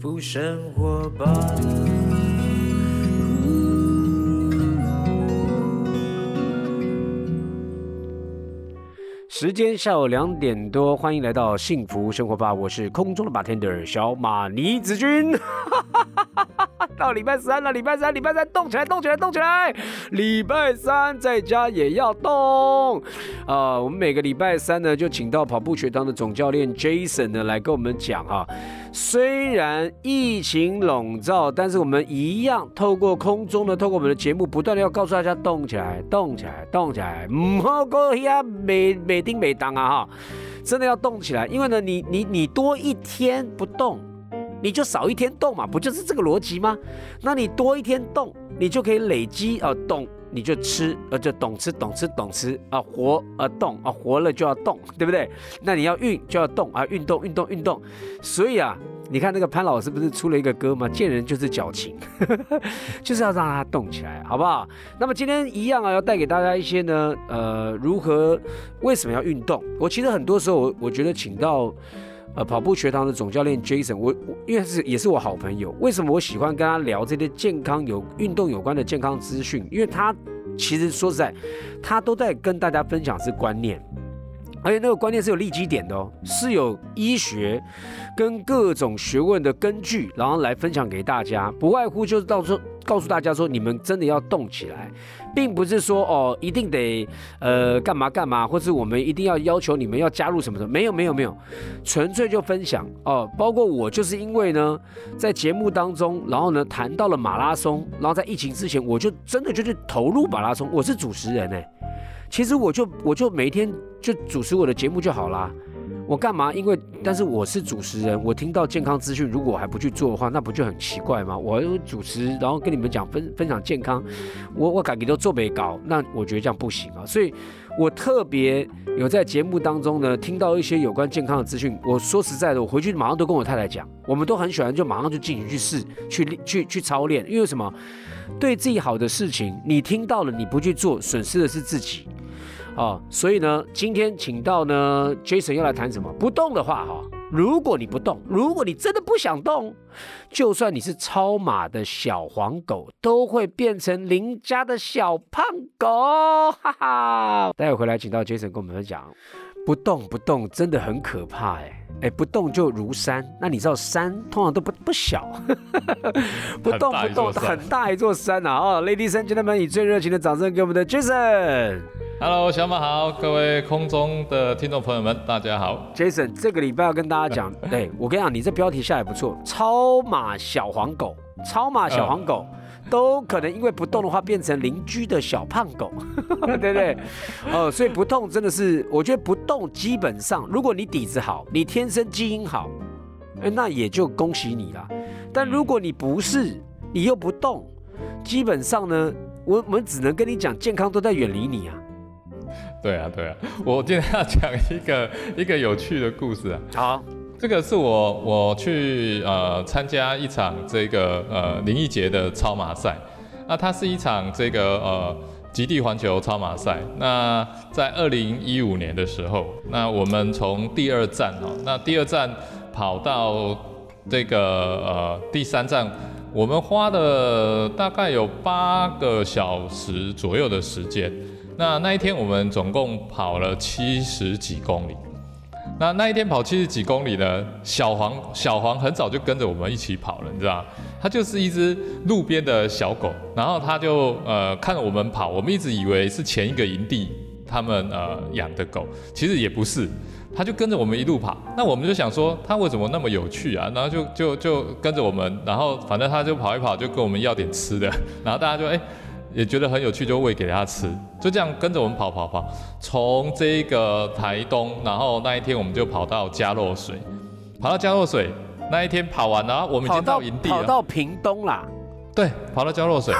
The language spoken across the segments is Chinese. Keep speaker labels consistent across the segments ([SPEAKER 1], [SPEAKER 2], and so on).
[SPEAKER 1] 福生活吧。时间下午两点多，欢迎来到幸福生活吧，我是空中的 bartender 小马尼子君。到礼拜三了，礼拜三，礼拜三动起来，动起来，动起来！礼拜三在家也要动。啊，我们每个礼拜三呢，就请到跑步学堂的总教练 Jason 呢来跟我们讲哈。虽然疫情笼罩，但是我们一样透过空中呢，透过我们的节目，不断的要告诉大家动起来，动起来，动起来，唔好过呀，每每叮每当啊哈，真的要动起来，因为呢，你你你多一天不动。你就少一天动嘛，不就是这个逻辑吗？那你多一天动，你就可以累积啊，动你就吃，呃，就懂吃懂吃懂吃啊，活啊动啊，活了就要动，对不对？那你要运就要动啊，运动运动运动。所以啊，你看那个潘老师不是出了一个歌吗？见人就是矫情，就是要让他动起来，好不好？那么今天一样啊，要带给大家一些呢，呃，如何为什么要运动？我其实很多时候我我觉得请到。呃，跑步学堂的总教练 Jason，我因为是也是我好朋友，为什么我喜欢跟他聊这些健康有运动有关的健康资讯？因为他其实说实在，他都在跟大家分享是观念。而且那个观念是有立基点的哦，是有医学跟各种学问的根据，然后来分享给大家，不外乎就是到时候告诉大家说，你们真的要动起来，并不是说哦一定得呃干嘛干嘛，或是我们一定要要求你们要加入什么的，没有没有没有，纯粹就分享哦。包括我就是因为呢，在节目当中，然后呢谈到了马拉松，然后在疫情之前，我就真的就去投入马拉松，我是主持人哎。其实我就我就每天就主持我的节目就好啦。我干嘛？因为但是我是主持人，我听到健康资讯，如果我还不去做的话，那不就很奇怪吗？我主持，然后跟你们讲分分享健康，我我感觉都做没搞，那我觉得这样不行啊。所以我特别有在节目当中呢，听到一些有关健康的资讯。我说实在的，我回去马上都跟我太太讲，我们都很喜欢，就马上就进行去试，去去去操练。因为什么？对自己好的事情，你听到了，你不去做，损失的是自己。哦，所以呢，今天请到呢，Jason 要来谈什么？不动的话，哈，如果你不动，如果你真的不想动，就算你是超马的小黄狗，都会变成邻家的小胖狗，哈哈。待会回来，请到 Jason 跟我们分享，不动不动真的很可怕，哎哎，不动就如山。那你知道山通常都不不小，不动不动很大一座山啊！哦，Ladies and gentlemen，以最热情的掌声给我们的 Jason。
[SPEAKER 2] Hello，小马好，各位空中的听众朋友们，大家好。
[SPEAKER 1] Jason，这个礼拜要跟大家讲，对 我跟你讲，你这标题下也不错，超马小黄狗，超马小黄狗都可能因为不动的话变成邻居的小胖狗，对不对？哦，所以不动真的是，我觉得不动基本上，如果你底子好，你天生基因好，哎，那也就恭喜你了。但如果你不是，你又不动，基本上呢，我我们只能跟你讲，健康都在远离你啊。
[SPEAKER 2] 对啊，对啊，我今天要讲一个一个有趣的故事啊。
[SPEAKER 1] 好，
[SPEAKER 2] 这个是我我去呃参加一场这个呃林义杰的超马赛，那它是一场这个呃极地环球超马赛。那在二零一五年的时候，那我们从第二站哦，那第二站跑到这个呃第三站，我们花了大概有八个小时左右的时间。那那一天我们总共跑了七十几公里。那那一天跑七十几公里呢，小黄小黄很早就跟着我们一起跑了，你知道它就是一只路边的小狗，然后它就呃看着我们跑，我们一直以为是前一个营地他们呃养的狗，其实也不是，它就跟着我们一路跑。那我们就想说它为什么那么有趣啊？然后就就就跟着我们，然后反正它就跑一跑，就跟我们要点吃的，然后大家就哎。也觉得很有趣，就喂给他吃，就这样跟着我们跑跑跑，从这个台东，然后那一天我们就跑到嘉洛水，跑到嘉洛水那一天跑完了，我们已经到营地
[SPEAKER 1] 了，跑到屏东啦，
[SPEAKER 2] 对，跑到嘉洛水，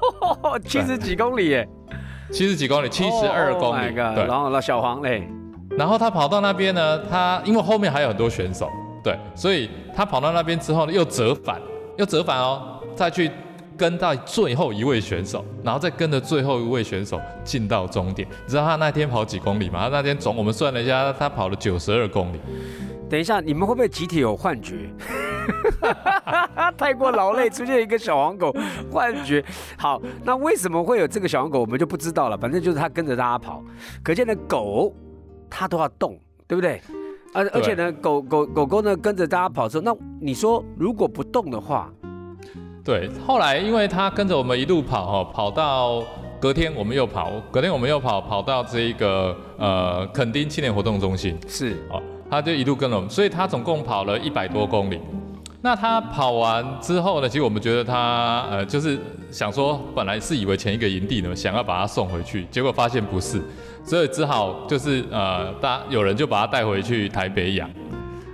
[SPEAKER 1] 七十几公里耶，
[SPEAKER 2] 七十几公里，七十二公里，
[SPEAKER 1] 对，然后那小黄嘞，
[SPEAKER 2] 然后他跑到那边呢，他因为后面还有很多选手，对，所以他跑到那边之后呢，又折返，又折返哦，再去。跟到最后一位选手，然后再跟着最后一位选手进到终点。你知道他那天跑几公里吗？他那天总我们算了一下，他跑了九十二公里。
[SPEAKER 1] 等一下，你们会不会集体有幻觉？太过劳累，出现一个小黄狗幻觉。好，那为什么会有这个小黄狗，我们就不知道了。反正就是它跟着大家跑，可见的，狗它都要动，对不对？而而且呢，狗狗狗狗呢跟着大家跑之后，那你说如果不动的话，
[SPEAKER 2] 对，后来因为他跟着我们一路跑哈，跑到隔天我们又跑，隔天我们又跑，跑到这一个呃垦丁青年活动中心
[SPEAKER 1] 是
[SPEAKER 2] 哦，他就一路跟了我们，所以他总共跑了一百多公里。那他跑完之后呢，其实我们觉得他呃就是想说，本来是以为前一个营地呢，想要把他送回去，结果发现不是。所以只好就是呃，大有人就把他带回去台北养。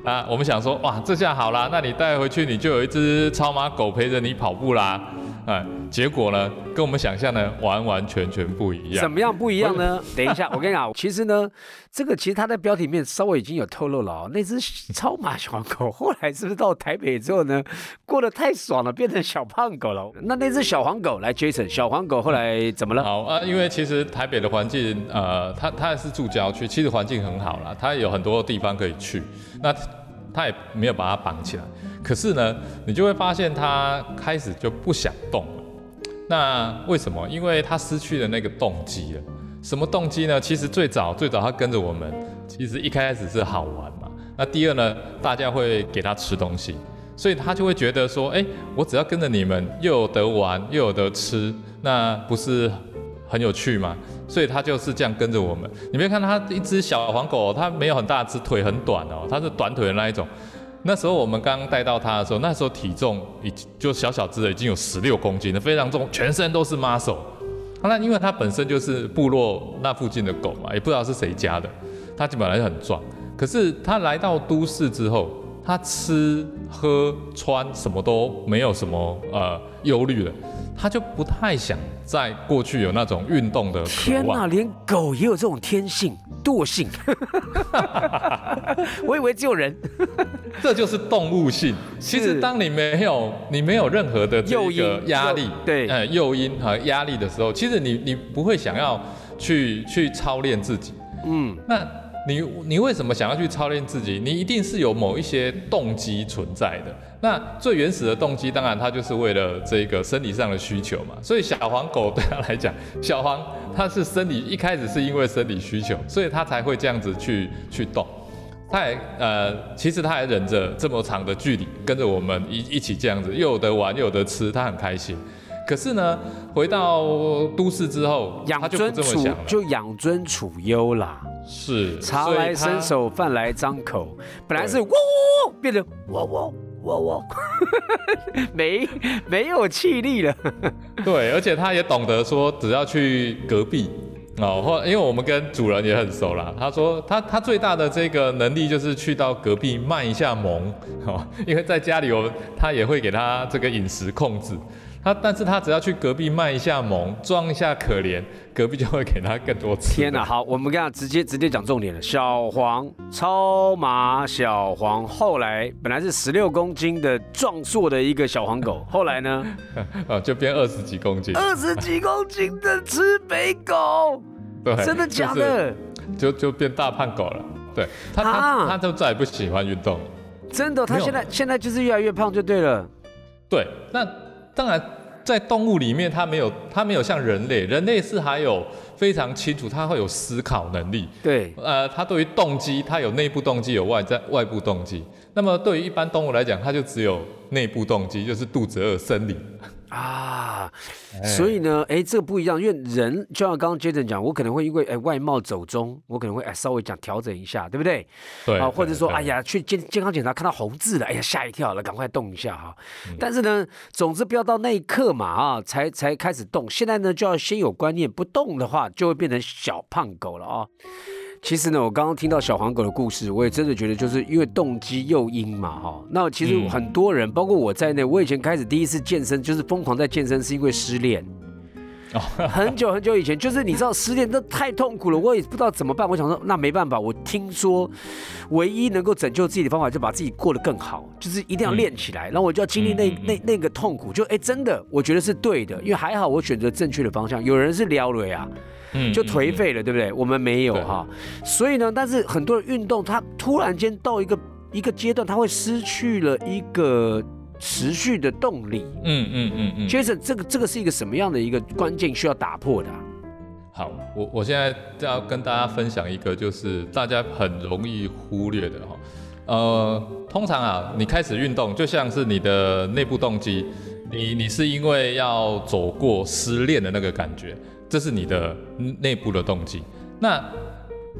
[SPEAKER 2] 啊，我们想说，哇，这下好啦，那你带回去你就有一只超马狗陪着你跑步啦。哎，结果呢，跟我们想象的完完全全不一样。
[SPEAKER 1] 怎么样不一样呢？等一下，我跟你讲，其实呢，这个其实它在标题面稍微已经有透露了哦。那只超马小黄狗后来是不是到台北之后呢，过得太爽了，变成小胖狗了？那那只小黄狗来，Jason，小黄狗后来怎么了？
[SPEAKER 2] 好啊，因为其实台北的环境，呃，它它是住郊区，其实环境很好啦，它有很多地方可以去。那他也没有把它绑起来，可是呢，你就会发现它开始就不想动了。那为什么？因为它失去了那个动机了。什么动机呢？其实最早最早它跟着我们，其实一开始是好玩嘛。那第二呢，大家会给它吃东西，所以它就会觉得说，哎，我只要跟着你们，又有得玩，又有得吃，那不是很有趣吗？所以它就是这样跟着我们。你别看它一只小黄狗，它没有很大只，腿很短哦，它是短腿的那一种。那时候我们刚带到它的时候，那时候体重已经就小小只的，已经有十六公斤了，非常重，全身都是 muscle。那因为它本身就是部落那附近的狗嘛，也不知道是谁家的，它本来就很壮。可是它来到都市之后，它吃喝穿什么都没有什么呃忧虑了。他就不太想在过去有那种运动的
[SPEAKER 1] 天
[SPEAKER 2] 哪，
[SPEAKER 1] 连狗也有这种天性惰性，我以为只有人，
[SPEAKER 2] 这就是动物性。其实当你没有你没有任何的这个压力，
[SPEAKER 1] 对，
[SPEAKER 2] 呃，诱因和压力的时候，其实你你不会想要去去操练自己。嗯，那。你你为什么想要去操练自己？你一定是有某一些动机存在的。那最原始的动机，当然它就是为了这个生理上的需求嘛。所以小黄狗对它来讲，小黄它是生理一开始是因为生理需求，所以它才会这样子去去动。它还呃，其实它还忍着这么长的距离跟着我们一一起这样子，又有得玩又有得吃，它很开心。可是呢，回到都市之后，
[SPEAKER 1] 养尊处就养尊处优啦。
[SPEAKER 2] 是，
[SPEAKER 1] 茶来伸手，饭来张口。本来是喔喔喔，变成喔喔喔喔，没没有气力了。
[SPEAKER 2] 对，而且他也懂得说，只要去隔壁哦，或因为我们跟主人也很熟啦。他说他他最大的这个能力就是去到隔壁卖一下萌哦，因为在家里我他也会给他这个饮食控制。他，但是他只要去隔壁卖一下萌，装一下可怜，隔壁就会给他更多吃。
[SPEAKER 1] 天哪，好，我们跟他直接直接讲重点了。小黄超马小黄，后来本来是十六公斤的壮硕的一个小黄狗，后来呢，
[SPEAKER 2] 呃，就变二十几公斤。
[SPEAKER 1] 二十几公斤的吃肥狗，
[SPEAKER 2] 对，
[SPEAKER 1] 真的假的？
[SPEAKER 2] 就就变大胖狗了。对，他他他就再也不喜欢运动。
[SPEAKER 1] 真的，他现在现在就是越来越胖就对了。
[SPEAKER 2] 对，那。当然，在动物里面，它没有，它没有像人类，人类是还有非常清楚，它会有思考能力。
[SPEAKER 1] 对，
[SPEAKER 2] 呃，它对于动机，它有内部动机，有外在外部动机。那么对于一般动物来讲，它就只有内部动机，就是肚子饿，生理。
[SPEAKER 1] 啊，所以呢，哎，这个不一样，因为人就像刚刚 Jason 讲，我可能会因为哎外貌走中，我可能会哎稍微讲调整一下，对不对？
[SPEAKER 2] 对啊，
[SPEAKER 1] 或者说哎呀去健健康检查看到红字了，哎呀吓一跳了，赶快动一下哈。但是呢，总之不要到那一刻嘛啊，才才开始动。现在呢，就要先有观念，不动的话就会变成小胖狗了啊。其实呢，我刚刚听到小黄狗的故事，我也真的觉得就是因为动机诱因嘛，哈。那其实很多人，包括我在内，我以前开始第一次健身就是疯狂在健身，是因为失恋。很久很久以前，就是你知道失恋都太痛苦了，我也不知道怎么办。我想说，那没办法，我听说唯一能够拯救自己的方法，就把自己过得更好，就是一定要练起来。然后我就要经历那那那个痛苦，就哎，真的，我觉得是对的，因为还好我选择正确的方向。有人是撩了呀。就颓废了，对不对？我们没有哈，所以呢，但是很多人运动，它突然间到一个一个阶段，它会失去了一个持续的动力。
[SPEAKER 2] 嗯嗯嗯嗯。
[SPEAKER 1] Jason，这个这个是一个什么样的一个关键需要打破的？
[SPEAKER 2] 好，我我现在要跟大家分享一个，就是大家很容易忽略的哈。呃，通常啊，你开始运动就像是你的内部动机，你你是因为要走过失恋的那个感觉，这是你的内部的动机。那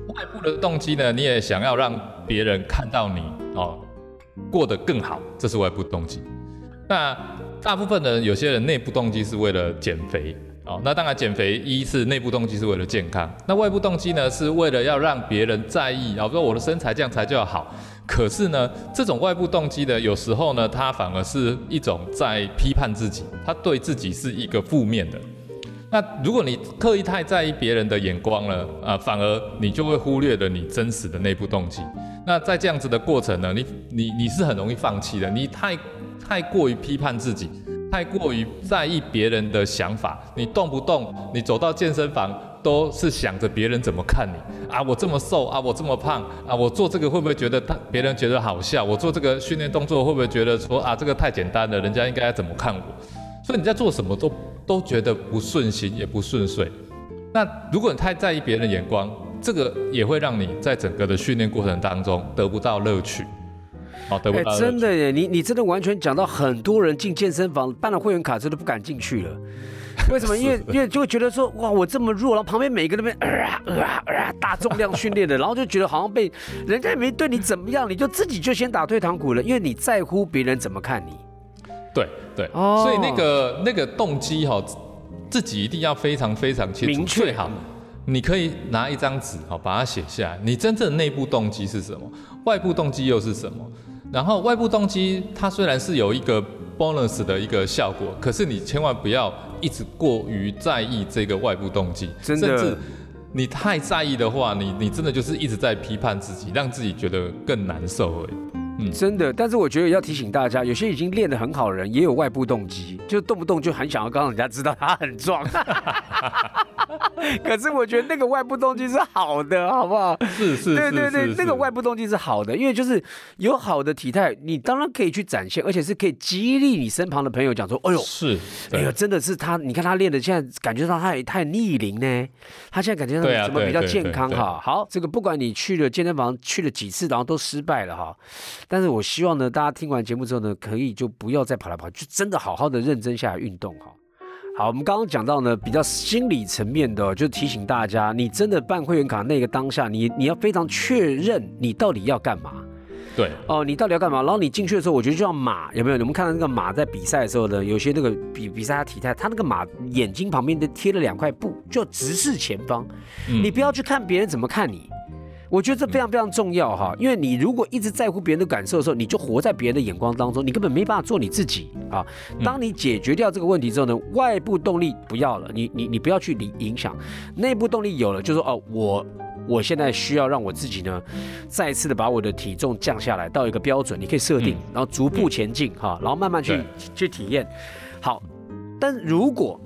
[SPEAKER 2] 外部的动机呢？你也想要让别人看到你哦，过得更好，这是外部动机。那大部分的有些人内部动机是为了减肥。哦，那当然，减肥一是内部动机是为了健康，那外部动机呢是为了要让别人在意，啊，说我的身材这样才叫好。可是呢，这种外部动机呢，有时候呢，它反而是一种在批判自己，他对自己是一个负面的。那如果你刻意太在意别人的眼光了，啊，反而你就会忽略了你真实的内部动机。那在这样子的过程呢，你你你是很容易放弃的，你太太过于批判自己。太过于在意别人的想法，你动不动你走到健身房都是想着别人怎么看你啊，我这么瘦啊，我这么胖啊，我做这个会不会觉得他别人觉得好笑？我做这个训练动作会不会觉得说啊，这个太简单了，人家应该怎么看我？所以你在做什么都都觉得不顺心也不顺遂。那如果你太在意别人的眼光，这个也会让你在整个的训练过程当中得不到乐趣。哎，
[SPEAKER 1] 真的耶！你你真的完全讲到很多人进健身房办了会员卡之后都不敢进去了。为什么？因为因为就会觉得说，哇，我这么弱，然后旁边每个那边呃啊啊啊大重量训练的，然后就觉得好像被人家也没对你怎么样，你就自己就先打退堂鼓了，因为你在乎别人怎么看你。
[SPEAKER 2] 对对，所以那个那个动机哈，自己一定要非常非常清楚，最好你可以拿一张纸哈，把它写下来，你真正的内部动机是什么，外部动机又是什么？然后外部动机，它虽然是有一个 bonus 的一个效果，可是你千万不要一直过于在意这个外部动机，
[SPEAKER 1] 甚至
[SPEAKER 2] 你太在意的话，你你真的就是一直在批判自己，让自己觉得更难受而已。
[SPEAKER 1] 真的，但是我觉得要提醒大家，有些已经练得很好的人，也有外部动机，就动不动就很想要告诉人家知道他很壮。可是我觉得那个外部动机是好的，好不好？
[SPEAKER 2] 是是，
[SPEAKER 1] 对对对，那个外部动机是好的，因为就是有好的体态，你当然可以去展现，而且是可以激励你身旁的朋友讲说：“哎呦，
[SPEAKER 2] 是，
[SPEAKER 1] 哎呦，真的是他，你看他练的，现在感觉到他也太逆龄呢，他现在感觉到怎么比较健康哈？好，这个不管你去了健身房去了几次，然后都失败了哈。”但是我希望呢，大家听完节目之后呢，可以就不要再跑来跑去，就真的好好的认真下来运动哈。好，我们刚刚讲到呢，比较心理层面的，就提醒大家，你真的办会员卡那个当下，你你要非常确认你到底要干嘛。
[SPEAKER 2] 对。
[SPEAKER 1] 哦，你到底要干嘛？然后你进去的时候，我觉得就像马，有没有？你们看到那个马在比赛的时候呢，有些那个比比赛他体态，他那个马眼睛旁边的贴了两块布，就直视前方。嗯。你不要去看别人怎么看你。我觉得这非常非常重要哈，因为你如果一直在乎别人的感受的时候，你就活在别人的眼光当中，你根本没办法做你自己啊。当你解决掉这个问题之后呢，外部动力不要了，你你你不要去理影响，内部动力有了，就说哦，我我现在需要让我自己呢，再一次的把我的体重降下来到一个标准，你可以设定，然后逐步前进哈，然后慢慢去去体验。好，但如果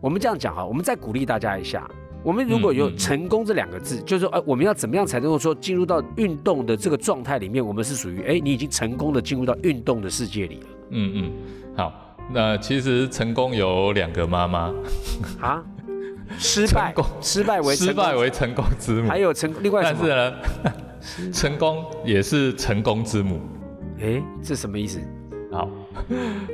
[SPEAKER 1] 我们这样讲哈，我们再鼓励大家一下。我们如果有成功这两个字，就是说，哎，我们要怎么样才能够说进入到运动的这个状态里面？我们是属于，哎，你已经成功的进入到运动的世界里了。
[SPEAKER 2] 嗯嗯，好，那其实成功有两个妈妈。
[SPEAKER 1] 啊，失败，失败为
[SPEAKER 2] 失败为成功之母，
[SPEAKER 1] 还有成另外，
[SPEAKER 2] 但是呢，成功也是成功之母。
[SPEAKER 1] 哎，这什么意思？
[SPEAKER 2] 好，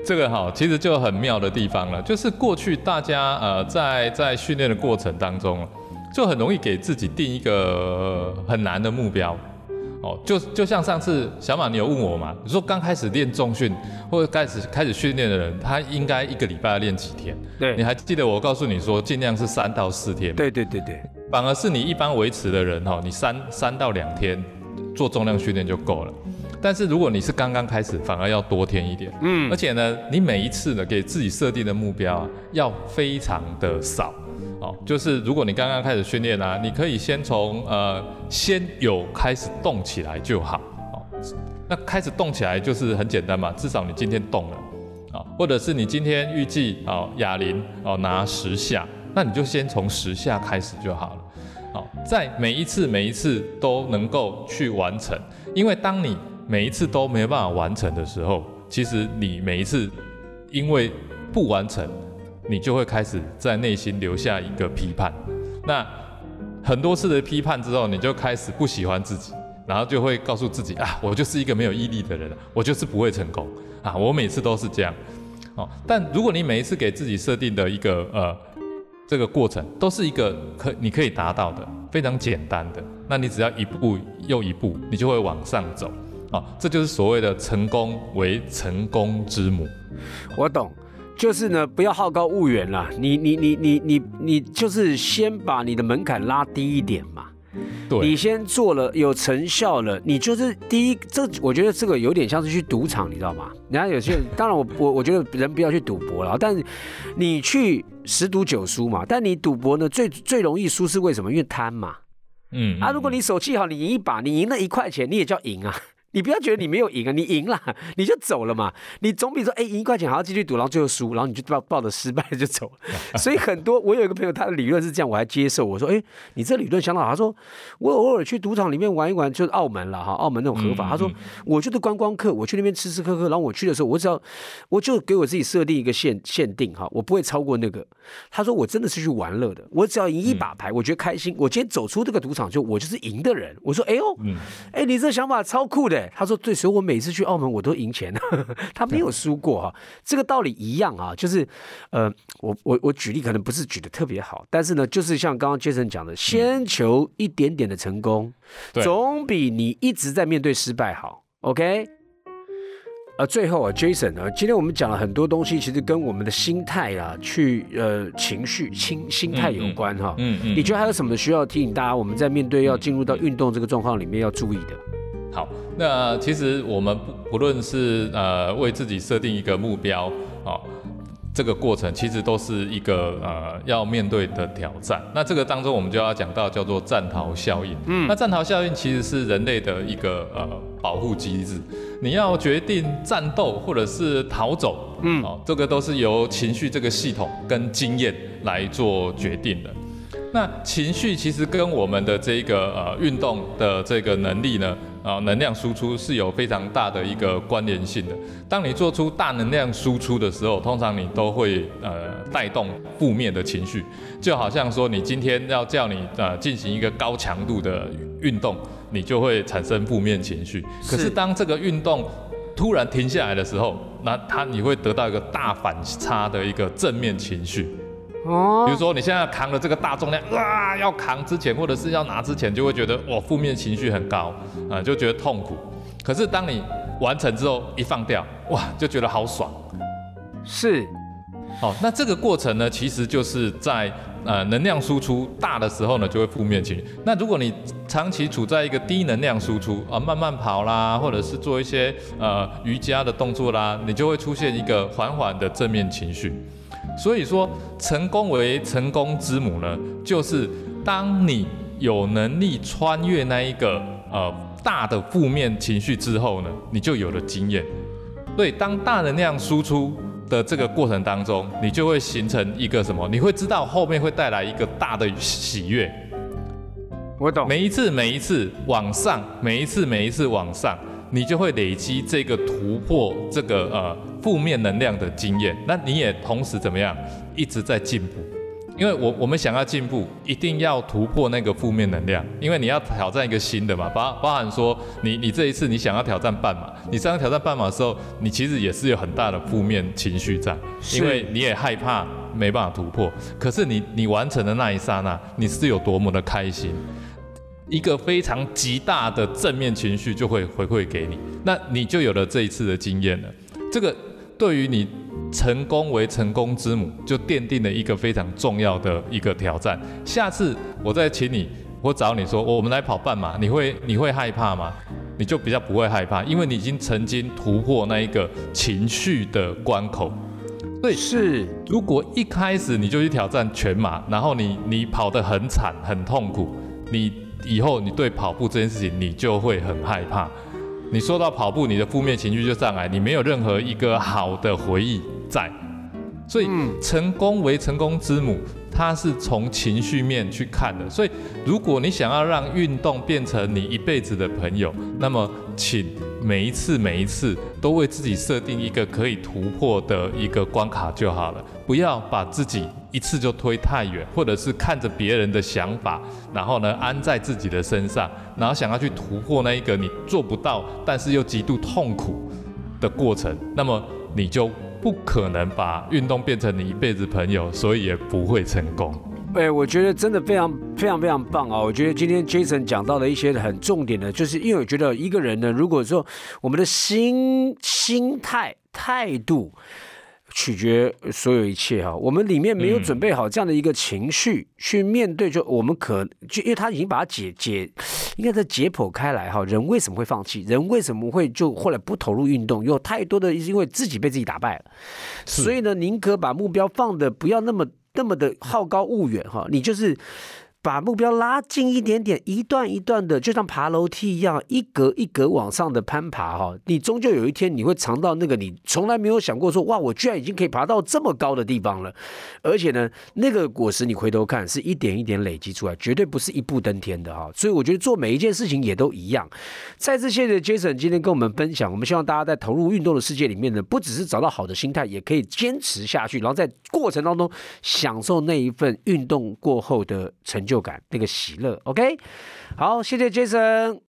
[SPEAKER 2] 这个好，其实就很妙的地方了，就是过去大家呃在在训练的过程当中，就很容易给自己定一个很难的目标，哦，就就像上次小马你有问我嘛，你说刚开始练重训或者开始开始训练的人，他应该一个礼拜要练几天？
[SPEAKER 1] 对，
[SPEAKER 2] 你还记得我告诉你说尽量是三到四天？
[SPEAKER 1] 对对对对，
[SPEAKER 2] 反而是你一般维持的人哈，你三三到两天做重量训练就够了。但是如果你是刚刚开始，反而要多添一点，嗯，而且呢，你每一次呢给自己设定的目标啊，要非常的少，哦，就是如果你刚刚开始训练啊，你可以先从呃先有开始动起来就好，哦，那开始动起来就是很简单嘛，至少你今天动了，啊，或者是你今天预计哦哑铃哦拿十下，那你就先从十下开始就好了，好，在每一次每一次都能够去完成，因为当你每一次都没办法完成的时候，其实你每一次因为不完成，你就会开始在内心留下一个批判。那很多次的批判之后，你就开始不喜欢自己，然后就会告诉自己啊，我就是一个没有毅力的人，我就是不会成功啊，我每次都是这样。哦，但如果你每一次给自己设定的一个呃这个过程，都是一个可你可以达到的非常简单的，那你只要一步又一步，你就会往上走。啊，这就是所谓的成功为成功之母。
[SPEAKER 1] 我懂。就是呢，不要好高骛远啦。你你你你你你，就是先把你的门槛拉低一点嘛。
[SPEAKER 2] 对，
[SPEAKER 1] 你先做了有成效了，你就是第一。这我觉得这个有点像是去赌场，你知道吗？人家有些人，当然我 我我觉得人不要去赌博了，但是你去十赌九输嘛。但你赌博呢，最最容易输是为什么？因为贪嘛。嗯。啊，如果你手气好，你赢一把，你赢了一块钱，你也叫赢啊。你不要觉得你没有赢啊，你赢了你就走了嘛。你总比说哎赢一块钱还要继续赌，然后最后输，然后你就抱抱着失败就走。所以很多我有一个朋友，他的理论是这样，我还接受。我说哎，你这理论相当好。他说我偶尔去赌场里面玩一玩，就是澳门了哈，澳门那种合法。他说我就是观光客，我去那边吃吃喝喝，然后我去的时候，我只要我就给我自己设定一个限限定哈，我不会超过那个。他说我真的是去玩乐的，我只要赢一把牌，我觉得开心。我今天走出这个赌场，就我就是赢的人。我说哎呦，哎你这想法超酷的。他说：“对，所以我每次去澳门，我都赢钱，他没有输过哈。这个道理一样啊，就是呃，我我我举例可能不是举的特别好，但是呢，就是像刚刚杰森讲的，先求一点点的成功，总比你一直在面对失败好。OK，呃，最后啊，Jason 呢，今天我们讲了很多东西，其实跟我们的心态啊，去呃情绪、心心态有关哈。嗯嗯，你觉得还有什么需要提醒大家？我们在面对要进入到运动这个状况里面要注意的？
[SPEAKER 2] 好。那其实我们不不论是呃为自己设定一个目标啊，这个过程其实都是一个呃要面对的挑战。那这个当中我们就要讲到叫做战逃效应。嗯，那战逃效应其实是人类的一个呃保护机制。你要决定战斗或者是逃走，嗯，哦，这个都是由情绪这个系统跟经验来做决定的。那情绪其实跟我们的这个呃运动的这个能力呢？啊，能量输出是有非常大的一个关联性的。当你做出大能量输出的时候，通常你都会呃带动负面的情绪，就好像说你今天要叫你呃进行一个高强度的运动，你就会产生负面情绪。可是当这个运动突然停下来的时候，那它你会得到一个大反差的一个正面情绪。哦，比如说你现在扛了这个大重量，啊，要扛之前或者是要拿之前，就会觉得哇，负面情绪很高，啊，就觉得痛苦。可是当你完成之后一放掉，哇，就觉得好爽。
[SPEAKER 1] 是，
[SPEAKER 2] 哦，那这个过程呢，其实就是在呃能量输出大的时候呢，就会负面情绪。那如果你长期处在一个低能量输出啊，慢慢跑啦，或者是做一些呃瑜伽的动作啦，你就会出现一个缓缓的正面情绪。所以说，成功为成功之母呢，就是当你有能力穿越那一个呃大的负面情绪之后呢，你就有了经验。所以，当大能量输出的这个过程当中，你就会形成一个什么？你会知道后面会带来一个大的喜悦。
[SPEAKER 1] 我懂。
[SPEAKER 2] 每一次，每一次往上，每一次，每一次往上。你就会累积这个突破这个呃负面能量的经验，那你也同时怎么样一直在进步？因为我我们想要进步，一定要突破那个负面能量，因为你要挑战一个新的嘛，包包含说你你这一次你想要挑战半马，你上次挑战半马的时候，你其实也是有很大的负面情绪在，因为你也害怕没办法突破，可是你你完成的那一刹那，你是有多么的开心。一个非常极大的正面情绪就会回馈给你，那你就有了这一次的经验了。这个对于你成功为成功之母，就奠定了一个非常重要的一个挑战。下次我再请你，我找你说，我们来跑半马，你会你会害怕吗？你就比较不会害怕，因为你已经曾经突破那一个情绪的关口。对，
[SPEAKER 1] 是。
[SPEAKER 2] 如果一开始你就去挑战全马，然后你你跑得很惨很痛苦，你。以后你对跑步这件事情，你就会很害怕。你说到跑步，你的负面情绪就上来，你没有任何一个好的回忆在。所以，成功为成功之母，它是从情绪面去看的。所以，如果你想要让运动变成你一辈子的朋友，那么请每一次每一次都为自己设定一个可以突破的一个关卡就好了，不要把自己一次就推太远，或者是看着别人的想法，然后呢安在自己的身上，然后想要去突破那一个你做不到，但是又极度痛苦的过程，那么你就不可能把运动变成你一辈子朋友，所以也不会成功。
[SPEAKER 1] 哎，我觉得真的非常非常非常棒啊！我觉得今天 Jason 讲到了一些很重点的，就是因为我觉得一个人呢，如果说我们的心心态态度取决所有一切哈，我们里面没有准备好这样的一个情绪去面对，就我们可就因为他已经把它解解，应该在解剖开来哈，人为什么会放弃？人为什么会就后来不投入运动？有太多的因为自己被自己打败了，所以呢，宁可把目标放的不要那么。那么的好高骛远哈，你就是把目标拉近一点点，一段一段的，就像爬楼梯一样，一格一格往上的攀爬哈。你终究有一天你会尝到那个你从来没有想过说哇，我居然已经可以爬到这么高的地方了。而且呢，那个果实你回头看是一点一点累积出来，绝对不是一步登天的哈。所以我觉得做每一件事情也都一样。再次谢谢 Jason 今天跟我们分享，我们希望大家在投入运动的世界里面呢，不只是找到好的心态，也可以坚持下去，然后在过程当中享受那一份运动过后的成就感，那个喜乐。OK，好，谢谢 Jason。